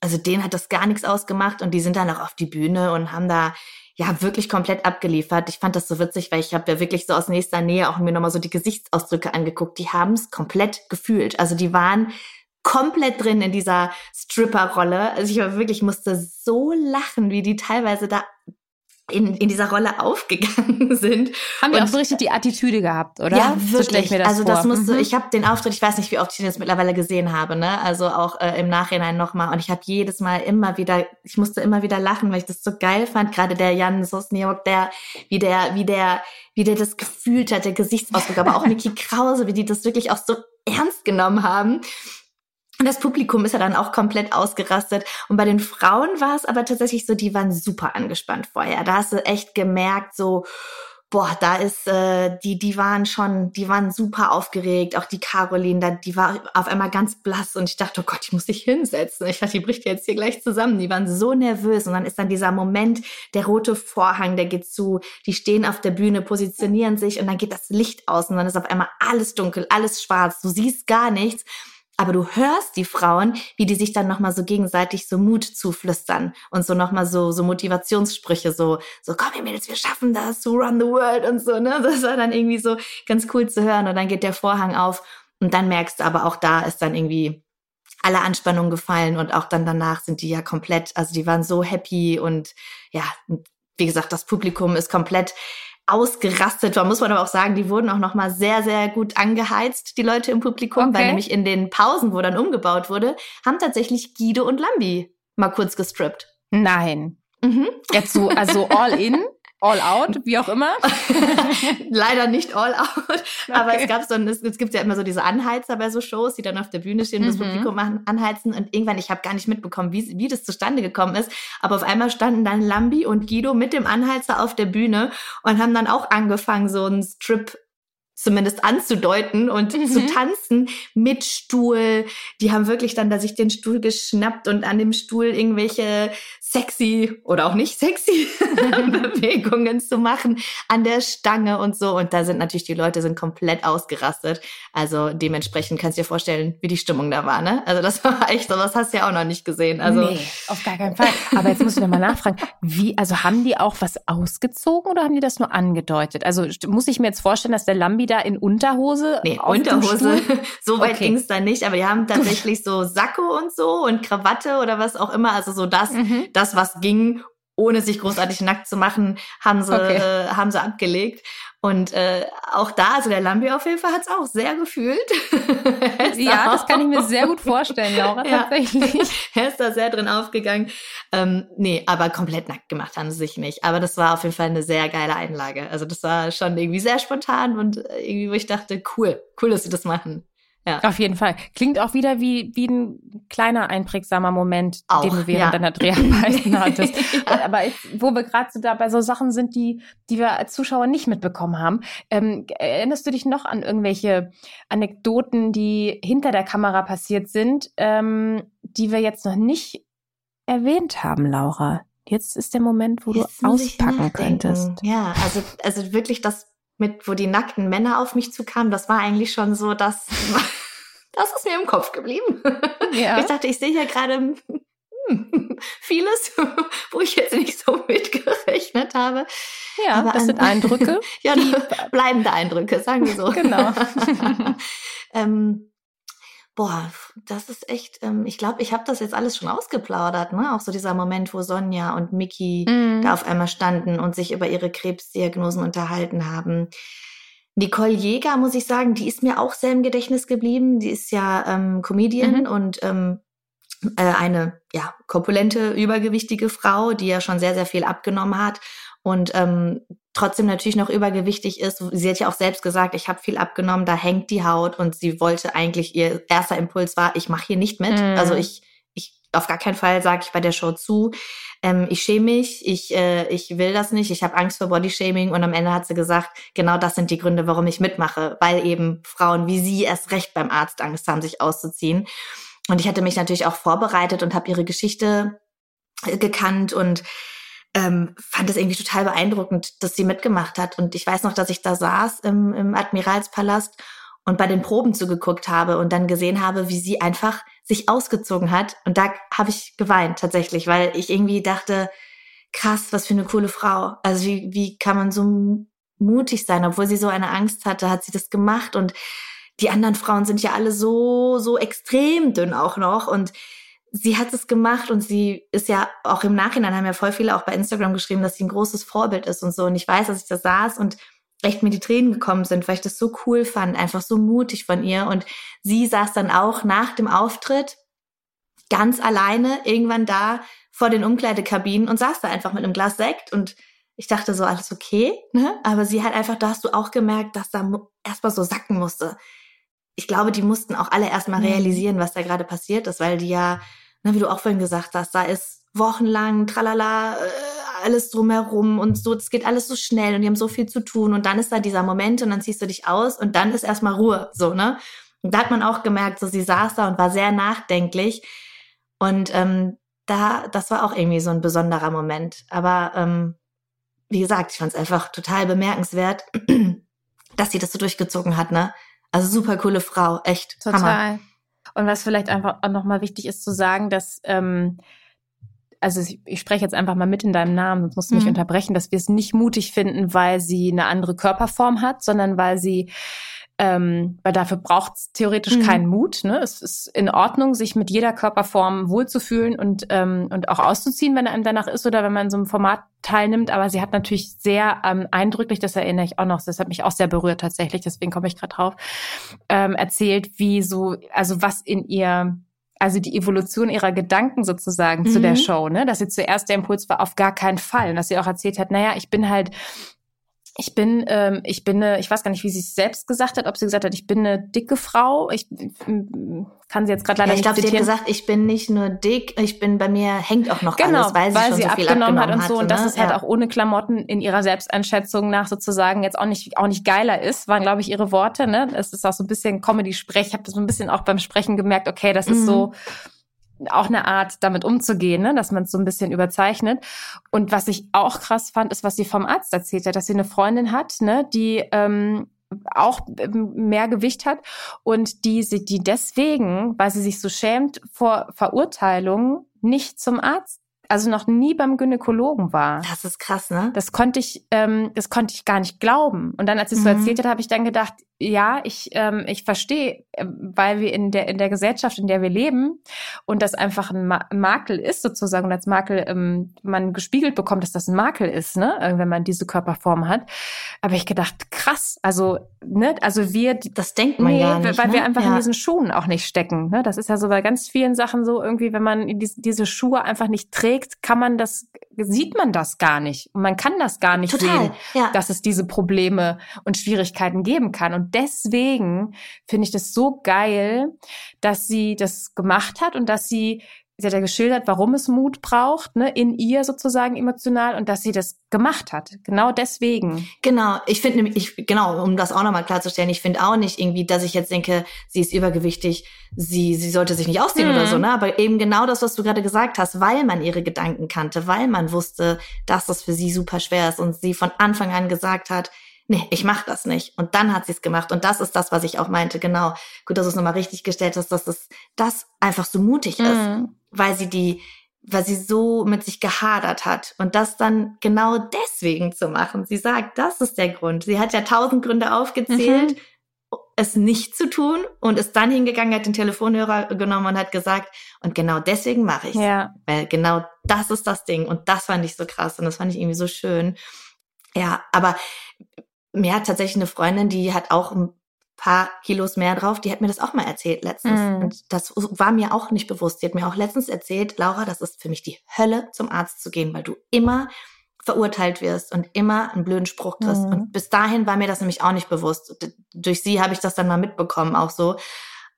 Also denen hat das gar nichts ausgemacht und die sind dann auch auf die Bühne und haben da ja wirklich komplett abgeliefert. Ich fand das so witzig, weil ich habe ja wirklich so aus nächster Nähe auch mir nochmal so die Gesichtsausdrücke angeguckt. Die haben es komplett gefühlt. Also die waren komplett drin in dieser Stripper-Rolle. Also ich war wirklich, musste so lachen, wie die teilweise da in, in dieser Rolle *laughs* aufgegangen sind. Haben die auch so richtig die Attitüde gehabt, oder? Ja, wirklich. So das also das vor. musste, mhm. ich habe den Auftritt, ich weiß nicht, wie oft ich den jetzt mittlerweile gesehen habe, ne? Also auch äh, im Nachhinein nochmal. Und ich habe jedes Mal immer wieder, ich musste immer wieder lachen, weil ich das so geil fand. Gerade der Jan Sosniok, der, wie der, wie der, wie der das gefühlt hat, der Gesichtsausdruck, aber auch *laughs* Niki Krause, wie die das wirklich auch so ernst genommen haben. Und das Publikum ist ja dann auch komplett ausgerastet. Und bei den Frauen war es aber tatsächlich so, die waren super angespannt vorher. Da hast du echt gemerkt, so, boah, da ist, äh, die, die waren schon, die waren super aufgeregt. Auch die Caroline, da, die war auf einmal ganz blass und ich dachte, oh Gott, ich muss dich hinsetzen. Ich dachte, die bricht jetzt hier gleich zusammen. Die waren so nervös und dann ist dann dieser Moment, der rote Vorhang, der geht zu, die stehen auf der Bühne, positionieren sich und dann geht das Licht aus und dann ist auf einmal alles dunkel, alles schwarz. Du siehst gar nichts. Aber du hörst die Frauen, wie die sich dann nochmal so gegenseitig so Mut zuflüstern und so nochmal so, so Motivationssprüche, so, so, komm ihr Mädels, wir schaffen das, to run the world und so, ne? *laughs* Das war dann irgendwie so ganz cool zu hören und dann geht der Vorhang auf und dann merkst du aber auch da ist dann irgendwie alle Anspannung gefallen und auch dann danach sind die ja komplett, also die waren so happy und ja, wie gesagt, das Publikum ist komplett ausgerastet war, muss man aber auch sagen, die wurden auch noch mal sehr, sehr gut angeheizt, die Leute im Publikum, okay. weil nämlich in den Pausen, wo dann umgebaut wurde, haben tatsächlich Guido und Lambi mal kurz gestrippt. Nein. Mhm. Jetzt so, also all in? *laughs* All out, wie auch immer. *laughs* Leider nicht all out. Okay. Aber es gab so ein, es, es, gibt ja immer so diese Anheizer bei so Shows, die dann auf der Bühne stehen und mhm. das Publikum machen, anheizen. Und irgendwann, ich habe gar nicht mitbekommen, wie, wie das zustande gekommen ist. Aber auf einmal standen dann Lambi und Guido mit dem Anheizer auf der Bühne und haben dann auch angefangen, so einen Strip zumindest anzudeuten und mhm. zu tanzen mit Stuhl. Die haben wirklich dann da sich den Stuhl geschnappt und an dem Stuhl irgendwelche sexy oder auch nicht sexy *laughs* *laughs* Bewegungen zu machen an der Stange und so. Und da sind natürlich die Leute sind komplett ausgerastet. Also dementsprechend kannst du dir vorstellen, wie die Stimmung da war, ne? Also das war *laughs* echt so, das hast du ja auch noch nicht gesehen. Also nee, auf gar keinen Fall. Aber jetzt muss ich nochmal nachfragen, wie, also haben die auch was ausgezogen oder haben die das nur angedeutet? Also muss ich mir jetzt vorstellen, dass der Lambi da in Unterhose Nee, Unterhose, so weit okay. ging es da nicht, aber die haben tatsächlich so Sakko und so und Krawatte oder was auch immer, also so das, mhm. das was ging, ohne sich großartig nackt zu machen, haben sie, okay. äh, haben sie abgelegt. Und äh, auch da, also der Lambi auf jeden Fall hat es auch sehr gefühlt. *laughs* ja, das kann ich mir sehr gut vorstellen, Laura, *laughs* ja. tatsächlich. *laughs* er ist da sehr drin aufgegangen. Ähm, nee, aber komplett nackt gemacht haben sie sich nicht. Aber das war auf jeden Fall eine sehr geile Einlage. Also das war schon irgendwie sehr spontan und irgendwie, wo ich dachte, cool, cool, dass sie das machen. Ja. Auf jeden Fall. Klingt auch wieder wie, wie ein kleiner einprägsamer Moment, auch, den du während ja. deiner Dreharbeiten *laughs* hattest. ja. Aber ich, wo wir gerade so da bei so Sachen sind, die, die wir als Zuschauer nicht mitbekommen haben, ähm, erinnerst du dich noch an irgendwelche Anekdoten, die hinter der Kamera passiert sind, ähm, die wir jetzt noch nicht erwähnt haben, Laura? Jetzt ist der Moment, wo jetzt du auspacken könntest. Ja, also, also wirklich das mit, wo die nackten Männer auf mich zukamen, das war eigentlich schon so, dass *laughs* das ist mir im Kopf geblieben. Ja. Ich dachte, ich sehe hier gerade hm, vieles, wo ich jetzt nicht so mitgerechnet habe. Ja, Aber das sind Eindrücke. *laughs* ja, bleibende Eindrücke, sagen wir so. Genau. *laughs* ähm, Boah, das ist echt, ähm, ich glaube, ich habe das jetzt alles schon ausgeplaudert, ne? Auch so dieser Moment, wo Sonja und Miki mm. da auf einmal standen und sich über ihre Krebsdiagnosen unterhalten haben. Nicole Jäger, muss ich sagen, die ist mir auch sehr im Gedächtnis geblieben. Die ist ja ähm, Comedian mhm. und ähm, äh, eine ja korpulente, übergewichtige Frau, die ja schon sehr, sehr viel abgenommen hat und ähm, trotzdem natürlich noch übergewichtig ist. Sie hat ja auch selbst gesagt, ich habe viel abgenommen, da hängt die Haut und sie wollte eigentlich, ihr erster Impuls war, ich mache hier nicht mit. Mm. Also ich, ich auf gar keinen Fall sage ich bei der Show zu. Ähm, ich schäme mich, ich, äh, ich will das nicht, ich habe Angst vor Bodyshaming und am Ende hat sie gesagt, genau das sind die Gründe, warum ich mitmache, weil eben Frauen wie sie erst recht beim Arzt Angst haben, sich auszuziehen. Und ich hatte mich natürlich auch vorbereitet und habe ihre Geschichte äh, gekannt und ähm, fand es irgendwie total beeindruckend, dass sie mitgemacht hat. Und ich weiß noch, dass ich da saß im, im Admiralspalast und bei den Proben zugeguckt habe und dann gesehen habe, wie sie einfach sich ausgezogen hat. Und da habe ich geweint tatsächlich, weil ich irgendwie dachte, krass, was für eine coole Frau. Also wie, wie kann man so mutig sein, obwohl sie so eine Angst hatte, hat sie das gemacht und die anderen Frauen sind ja alle so, so extrem dünn auch noch und sie hat es gemacht und sie ist ja auch im Nachhinein haben ja voll viele auch bei Instagram geschrieben, dass sie ein großes Vorbild ist und so. Und ich weiß, dass ich da saß und echt mir die Tränen gekommen sind, weil ich das so cool fand, einfach so mutig von ihr. Und sie saß dann auch nach dem Auftritt ganz alleine irgendwann da vor den Umkleidekabinen und saß da einfach mit einem Glas Sekt und ich dachte so, alles okay, ne? Aber sie hat einfach, da hast du auch gemerkt, dass da erstmal so sacken musste. Ich glaube, die mussten auch alle erstmal mhm. realisieren, was da gerade passiert ist, weil die ja ne, wie du auch vorhin gesagt hast, da ist wochenlang, tralala, äh, alles drumherum und so, es geht alles so schnell und die haben so viel zu tun und dann ist da dieser Moment und dann ziehst du dich aus und dann ist erstmal Ruhe, so, ne? Und da hat man auch gemerkt, so sie saß da und war sehr nachdenklich und ähm, da, das war auch irgendwie so ein besonderer Moment. Aber ähm, wie gesagt, ich fand es einfach total bemerkenswert, *clears throat* dass sie das so durchgezogen hat, ne? Also super coole Frau, echt. Total. Hammer. Und was vielleicht einfach auch nochmal wichtig ist zu sagen, dass, ähm, also ich spreche jetzt einfach mal mit in deinem Namen, sonst musst du mich mhm. unterbrechen, dass wir es nicht mutig finden, weil sie eine andere Körperform hat, sondern weil sie ähm, weil dafür braucht es theoretisch mhm. keinen Mut. Ne? Es ist in Ordnung, sich mit jeder Körperform wohlzufühlen und, ähm, und auch auszuziehen, wenn einem danach ist oder wenn man in so einem Format teilnimmt. Aber sie hat natürlich sehr ähm, eindrücklich, das erinnere ich auch noch, das hat mich auch sehr berührt tatsächlich, deswegen komme ich gerade drauf, ähm, erzählt, wie so, also was in ihr also die Evolution ihrer Gedanken sozusagen mhm. zu der mhm. Show, ne? Dass sie zuerst der Impuls war, auf gar keinen Fall. Und dass sie auch erzählt hat, naja, ich bin halt ich bin, ähm, ich bin eine, ich weiß gar nicht, wie sie es selbst gesagt hat, ob sie gesagt hat, ich bin eine dicke Frau. Ich kann sie jetzt gerade leider ja, ich glaub, nicht. Ich glaube, sie hat gesagt, ich bin nicht nur dick, ich bin bei mir hängt auch noch genau, alles, weil sie, weil schon sie so viel abgenommen, abgenommen hat und so. und das ne? ist halt auch ohne Klamotten in ihrer Selbsteinschätzung nach sozusagen jetzt auch nicht auch nicht geiler ist, waren glaube ich ihre Worte. Ne, es ist auch so ein bisschen Comedy-Sprech. Ich habe das so ein bisschen auch beim Sprechen gemerkt. Okay, das ist mhm. so auch eine Art, damit umzugehen, ne? dass man es so ein bisschen überzeichnet. Und was ich auch krass fand, ist, was sie vom Arzt erzählt hat, dass sie eine Freundin hat, ne, die ähm, auch mehr Gewicht hat und die sie, die deswegen, weil sie sich so schämt vor Verurteilung, nicht zum Arzt also noch nie beim Gynäkologen war. Das ist krass, ne? Das konnte ich, ähm, das konnte ich gar nicht glauben. Und dann, als sie es mhm. so erzählt hat, habe ich dann gedacht, ja, ich, ähm, ich verstehe, äh, weil wir in der, in der Gesellschaft, in der wir leben und das einfach ein Ma Makel ist sozusagen und als Makel ähm, man gespiegelt bekommt, dass das ein Makel ist, ne, wenn man diese Körperform hat. Aber ich gedacht, krass, also, ne, also wir. Das denkt man nee, ja nicht, weil ne? wir einfach ja. in diesen Schuhen auch nicht stecken, ne. Das ist ja so bei ganz vielen Sachen so irgendwie, wenn man diese, diese Schuhe einfach nicht trägt, kann man das, sieht man das gar nicht. Und man kann das gar nicht Total, sehen, ja. dass es diese Probleme und Schwierigkeiten geben kann. Und deswegen finde ich das so geil, dass sie das gemacht hat und dass sie sie hat ja geschildert, warum es Mut braucht, ne, in ihr sozusagen emotional und dass sie das gemacht hat. Genau deswegen. Genau, ich finde nämlich, ich, genau, um das auch nochmal klarzustellen, ich finde auch nicht irgendwie, dass ich jetzt denke, sie ist übergewichtig, sie, sie sollte sich nicht ausziehen Mhm. oder so, ne? Aber eben genau das, was du gerade gesagt hast, weil man ihre Gedanken kannte, weil man wusste, dass das für sie super schwer ist und sie von Anfang an gesagt hat, nee, ich mach das nicht. Und dann hat sie es gemacht. Und das ist das, was ich auch meinte, genau. Gut, dass du es nochmal richtig gestellt hast, dass das, das einfach so mutig ist Mhm. weil sie die, weil sie so mit sich gehadert hat und das dann genau deswegen zu machen. Sie sagt, das ist der Grund. Sie hat ja tausend Gründe aufgezählt, es nicht zu tun und ist dann hingegangen, hat den Telefonhörer genommen und hat gesagt, und genau deswegen mache ich Ja. Weil genau das ist das Ding und das fand ich so krass und das fand ich irgendwie so schön. Ja, aber mir hat tatsächlich eine Freundin, die hat auch ein paar Kilos mehr drauf, die hat mir das auch mal erzählt letztens. Mhm. Und das war mir auch nicht bewusst. Die hat mir auch letztens erzählt, Laura, das ist für mich die Hölle, zum Arzt zu gehen, weil du immer verurteilt wirst und immer einen blöden Spruch kriegst. Mhm. Und bis dahin war mir das nämlich auch nicht bewusst. Durch sie habe ich das dann mal mitbekommen, auch so.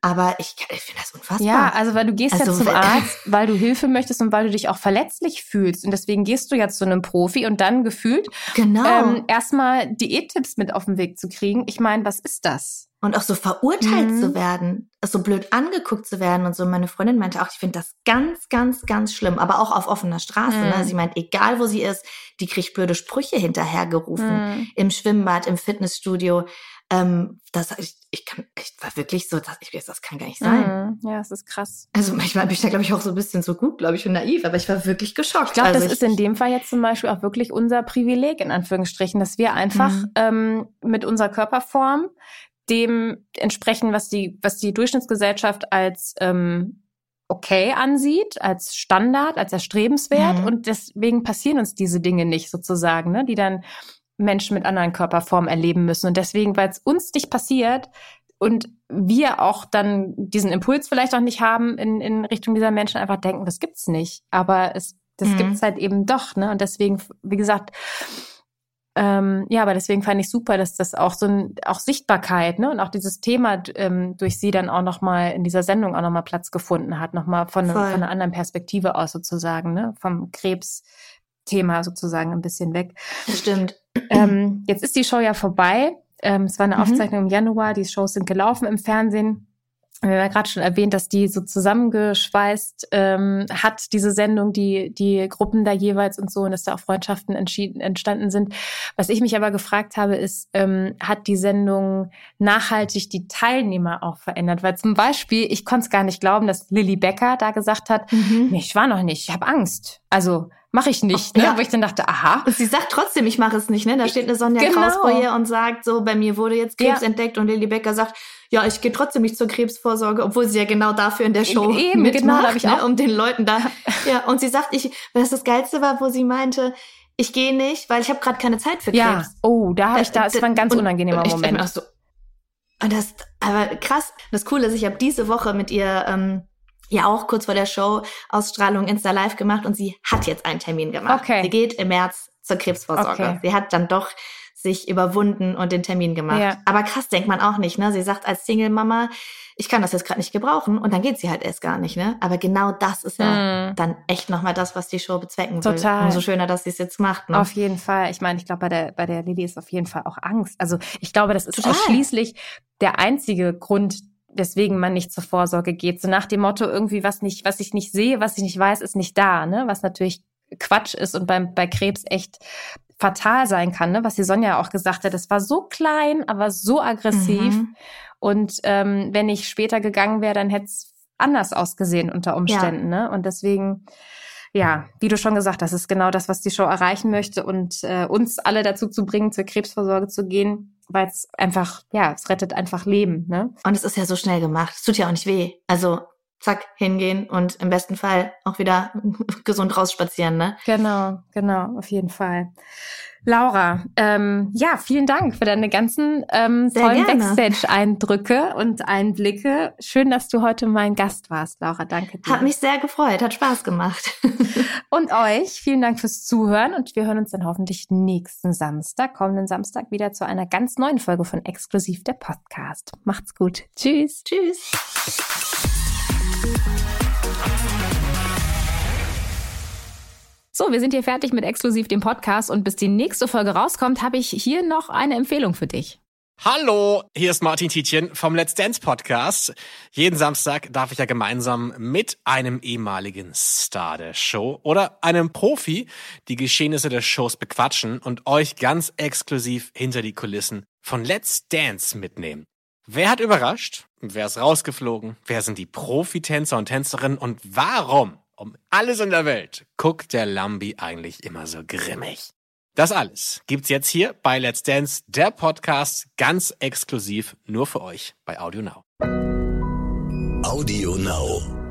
Aber ich, ich finde das unfassbar. Ja, also weil du gehst Also, ja zum Arzt, weil du Hilfe möchtest und weil du dich auch verletzlich fühlst. Und deswegen gehst du ja zu einem Profi und dann gefühlt genau. ähm, erstmal Diättipps mit auf den Weg zu kriegen. Ich meine, was ist das? Und auch so verurteilt Mhm. zu werden, so blöd angeguckt zu werden und so. Meine Freundin meinte auch, ich finde das ganz, ganz, ganz schlimm, aber auch auf offener Straße. Mhm. Ne? Sie meint, egal wo sie ist, die kriegt blöde Sprüche hinterhergerufen. Mhm. Im Schwimmbad, im Fitnessstudio. Ähm, das, ich, ich kann, ich war wirklich so, das, ich, das kann gar nicht sein. Mhm. Ja, es ist krass. Also manchmal bin ich da, glaube ich, auch so ein bisschen so gut, glaube ich, und naiv, aber ich war wirklich geschockt. Ich glaube, also das ist in dem Fall jetzt zum Beispiel auch wirklich unser Privileg, in Anführungsstrichen, dass wir einfach Mhm. ähm, mit unserer Körperform dem entsprechen, was die, was die Durchschnittsgesellschaft als ähm, okay ansieht, als Standard, als erstrebenswert. Mhm. Und deswegen passieren uns diese Dinge nicht sozusagen, ne, die dann Menschen mit anderen Körperformen erleben müssen. Und deswegen, weil es uns nicht passiert und wir auch dann diesen Impuls vielleicht auch nicht haben, in, in Richtung dieser Menschen einfach denken, das gibt's nicht. Aber es, das Mhm. gibt's halt eben doch, ne? Und deswegen, wie gesagt, ähm, ja, aber deswegen fand ich super, dass das auch so ein, auch Sichtbarkeit, ne, und auch dieses Thema ähm, durch sie dann auch nochmal in dieser Sendung auch nochmal Platz gefunden hat, nochmal von, von einer anderen Perspektive aus sozusagen, ne, vom Krebsthema sozusagen ein bisschen weg. Stimmt. Ähm, jetzt ist die Show ja vorbei. Ähm, es war eine Mhm. Aufzeichnung im Januar. Die Shows sind gelaufen im Fernsehen. Wir haben ja gerade schon erwähnt, dass die so zusammengeschweißt ähm, hat, diese Sendung, die, die Gruppen da jeweils und so, und dass da auch Freundschaften entschieden, entstanden sind. Was ich mich aber gefragt habe, ist, ähm, hat die Sendung nachhaltig die Teilnehmer auch verändert? Weil zum Beispiel, ich konnte es gar nicht glauben, dass Lilly Becker da gesagt hat, Mhm. ich war noch nicht, ich habe Angst. Also mache ich nicht. Ne? Ja. Wo ich dann dachte, aha, Und sie sagt trotzdem, ich mache es nicht, ne? Da steht eine Sonja Genau. Kraus vor ihr und sagt so, bei mir wurde jetzt Krebs Ja. entdeckt und Lilly Becker sagt, ja, ich gehe trotzdem nicht zur Krebsvorsorge, obwohl sie ja genau dafür in der Show Eben, mitmacht, genau, da hab ich ne? auch- um den Leuten da. Ja, und sie sagt, ich, was das Geilste war, wo sie meinte, ich gehe nicht, weil ich habe gerade keine Zeit für Krebs. Ja, oh, da habe ich da, es war ein ganz Und- unangenehmer und ich Moment. so, und das, aber krass. Das Coole ist, ich habe diese Woche mit ihr ähm, ja auch kurz vor der Show Ausstrahlung Insta Live gemacht und sie hat jetzt einen Termin gemacht. Okay. Sie geht im März zur Krebsvorsorge. Okay. Sie hat dann doch sich überwunden und den Termin gemacht. Ja. Aber krass denkt man auch nicht, ne? Sie sagt als Single-Mama, ich kann das jetzt gerade nicht gebrauchen und dann geht sie halt erst gar nicht, ne? Aber genau das ist ja Mm. dann echt nochmal das, was die Show bezwecken will. Total. Umso schöner, dass sie es jetzt macht, ne? Auf jeden Fall. Ich meine, ich glaube, bei der, bei der Lilly ist auf jeden Fall auch Angst. Also ich glaube, das ist Total. ausschließlich der einzige Grund, weswegen man nicht zur Vorsorge geht. So nach dem Motto irgendwie, was nicht, was ich nicht sehe, was ich nicht weiß, ist nicht da, ne? Was natürlich Quatsch ist und beim, bei Krebs echt fatal sein kann, ne? was die Sonja auch gesagt hat. Es war so klein, aber so aggressiv. Mhm. Und ähm, wenn ich später gegangen wäre, dann hätte es anders ausgesehen unter Umständen. Ja. Ne? Und deswegen, ja, wie du schon gesagt hast, ist genau das, was die Show erreichen möchte und äh, uns alle dazu zu bringen, zur Krebsvorsorge zu gehen, weil es einfach, ja, es rettet einfach Leben. Ne? Und es ist ja so schnell gemacht. Es tut ja auch nicht weh. Also zack, hingehen und im besten Fall auch wieder *laughs* gesund rausspazieren, ne? Genau, genau, auf jeden Fall. Laura, ähm, ja, vielen Dank für deine ganzen ähm, tollen Backstage-Eindrücke und Einblicke. Schön, dass du heute mein Gast warst, Laura. Danke dir. Hat mich sehr gefreut, hat Spaß gemacht. *laughs* und euch, vielen Dank fürs Zuhören und wir hören uns dann hoffentlich nächsten Samstag, kommenden Samstag wieder zu einer ganz neuen Folge von Exklusiv der Podcast. Macht's gut. Tschüss. Tschüss. So, wir sind hier fertig mit exklusiv dem Podcast und bis die nächste Folge rauskommt, habe ich hier noch eine Empfehlung für dich. Hallo, hier ist Martin Tietjen vom Let's Dance Podcast. Jeden Samstag darf ich ja gemeinsam mit einem ehemaligen Star der Show oder einem Profi die Geschehnisse der Shows bequatschen und euch ganz exklusiv hinter die Kulissen von Let's Dance mitnehmen. Wer hat überrascht? Wer ist rausgeflogen? Wer sind die Profitänzer und Tänzerinnen und warum um alles in der Welt guckt der Lambi eigentlich immer so grimmig. Das alles gibt's jetzt hier bei Let's Dance, der Podcast, ganz exklusiv nur für euch bei Audio Now. Audio Now.